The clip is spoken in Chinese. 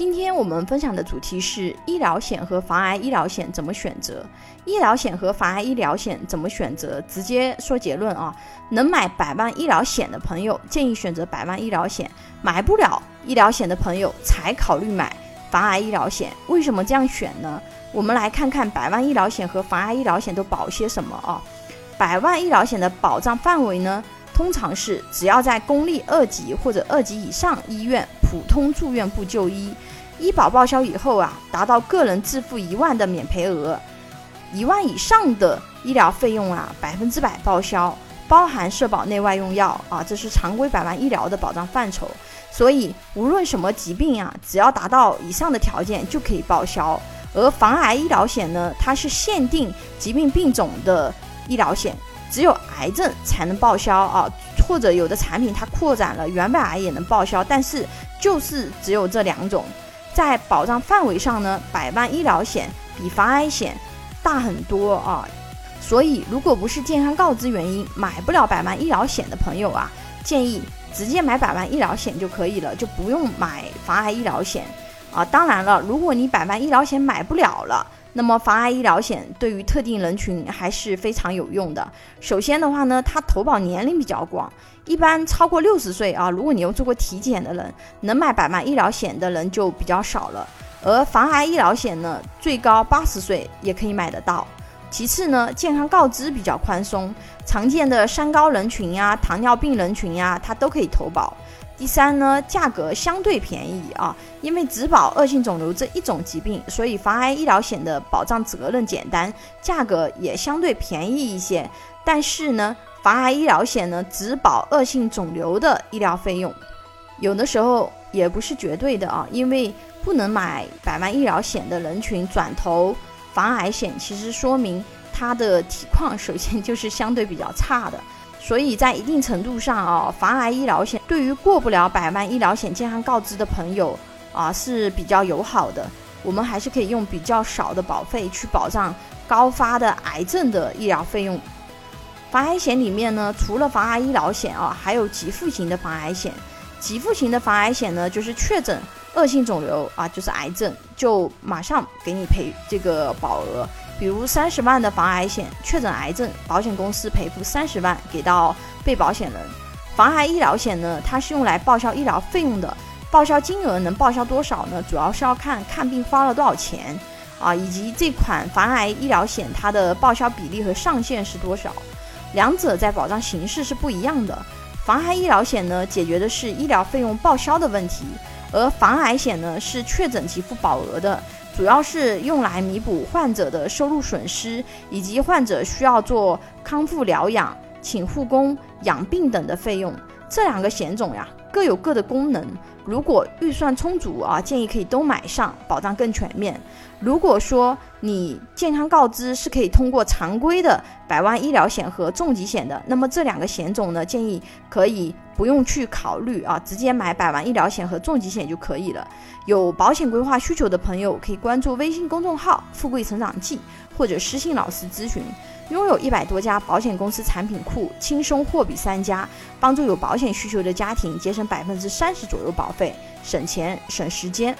今天我们分享的主题是医疗险和防癌医疗险怎么选择？医疗险和防癌医疗险怎么选择？直接说结论啊，能买百万医疗险的朋友建议选择百万医疗险，买不了医疗险的朋友才考虑买防癌医疗险。为什么这样选呢？我们来看看百万医疗险和防癌医疗险都保些什么啊？百万医疗险的保障范围呢？通常是只要在公立二级或者二级以上医院普通住院部就医，医保报销以后啊，达到个人自付一万的免赔额，一万以上的医疗费用啊，百分之百报销，包含社保内外用药啊，这是常规百万医疗的保障范畴。所以无论什么疾病啊，只要达到以上的条件就可以报销。而防癌医疗险呢，它是限定疾病病种的医疗险。只有癌症才能报销啊，或者有的产品它扩展了原版癌也能报销，但是就是只有这两种，在保障范围上呢，百万医疗险比防癌险大很多啊，所以如果不是健康告知原因买不了百万医疗险的朋友啊，建议直接买百万医疗险就可以了，就不用买防癌医疗险啊。当然了，如果你百万医疗险买不了了。那么防癌医疗险对于特定人群还是非常有用的。首先的话呢，它投保年龄比较广，一般超过六十岁啊，如果你有做过体检的人，能买百万医疗险的人就比较少了。而防癌医疗险呢，最高八十岁也可以买得到。其次呢，健康告知比较宽松，常见的三高人群呀、糖尿病人群呀，它都可以投保。第三呢，价格相对便宜啊，因为只保恶性肿瘤这一种疾病，所以防癌医疗险的保障责任简单，价格也相对便宜一些。但是呢，防癌医疗险呢只保恶性肿瘤的医疗费用，有的时候也不是绝对的啊，因为不能买百万医疗险的人群转投防癌险，其实说明他的体况首先就是相对比较差的。所以在一定程度上啊，防癌医疗险对于过不了百万医疗险健康告知的朋友啊是比较友好的。我们还是可以用比较少的保费去保障高发的癌症的医疗费用。防癌险里面呢，除了防癌医疗险啊，还有给付型的防癌险。给付型的防癌险呢，就是确诊恶性肿瘤啊，就是癌症，就马上给你赔这个保额。比如三十万的防癌险，确诊癌症，保险公司赔付三十万给到被保险人。防癌医疗险呢，它是用来报销医疗费用的，报销金额能报销多少呢？主要是要看看病花了多少钱啊，以及这款防癌医疗险它的报销比例和上限是多少。两者在保障形式是不一样的。防癌医疗险呢，解决的是医疗费用报销的问题，而防癌险呢，是确诊给付保额的。主要是用来弥补患者的收入损失，以及患者需要做康复疗养、请护工、养病等的费用。这两个险种呀，各有各的功能。如果预算充足啊，建议可以都买上，保障更全面。如果说你健康告知是可以通过常规的百万医疗险和重疾险的，那么这两个险种呢，建议可以不用去考虑啊，直接买百万医疗险和重疾险就可以了。有保险规划需求的朋友，可以关注微信公众号“富贵成长记”或者私信老师咨询。拥有一百多家保险公司产品库，轻松货比三家，帮助有保险需求的家庭节省百分之三十左右保费，省钱省时间。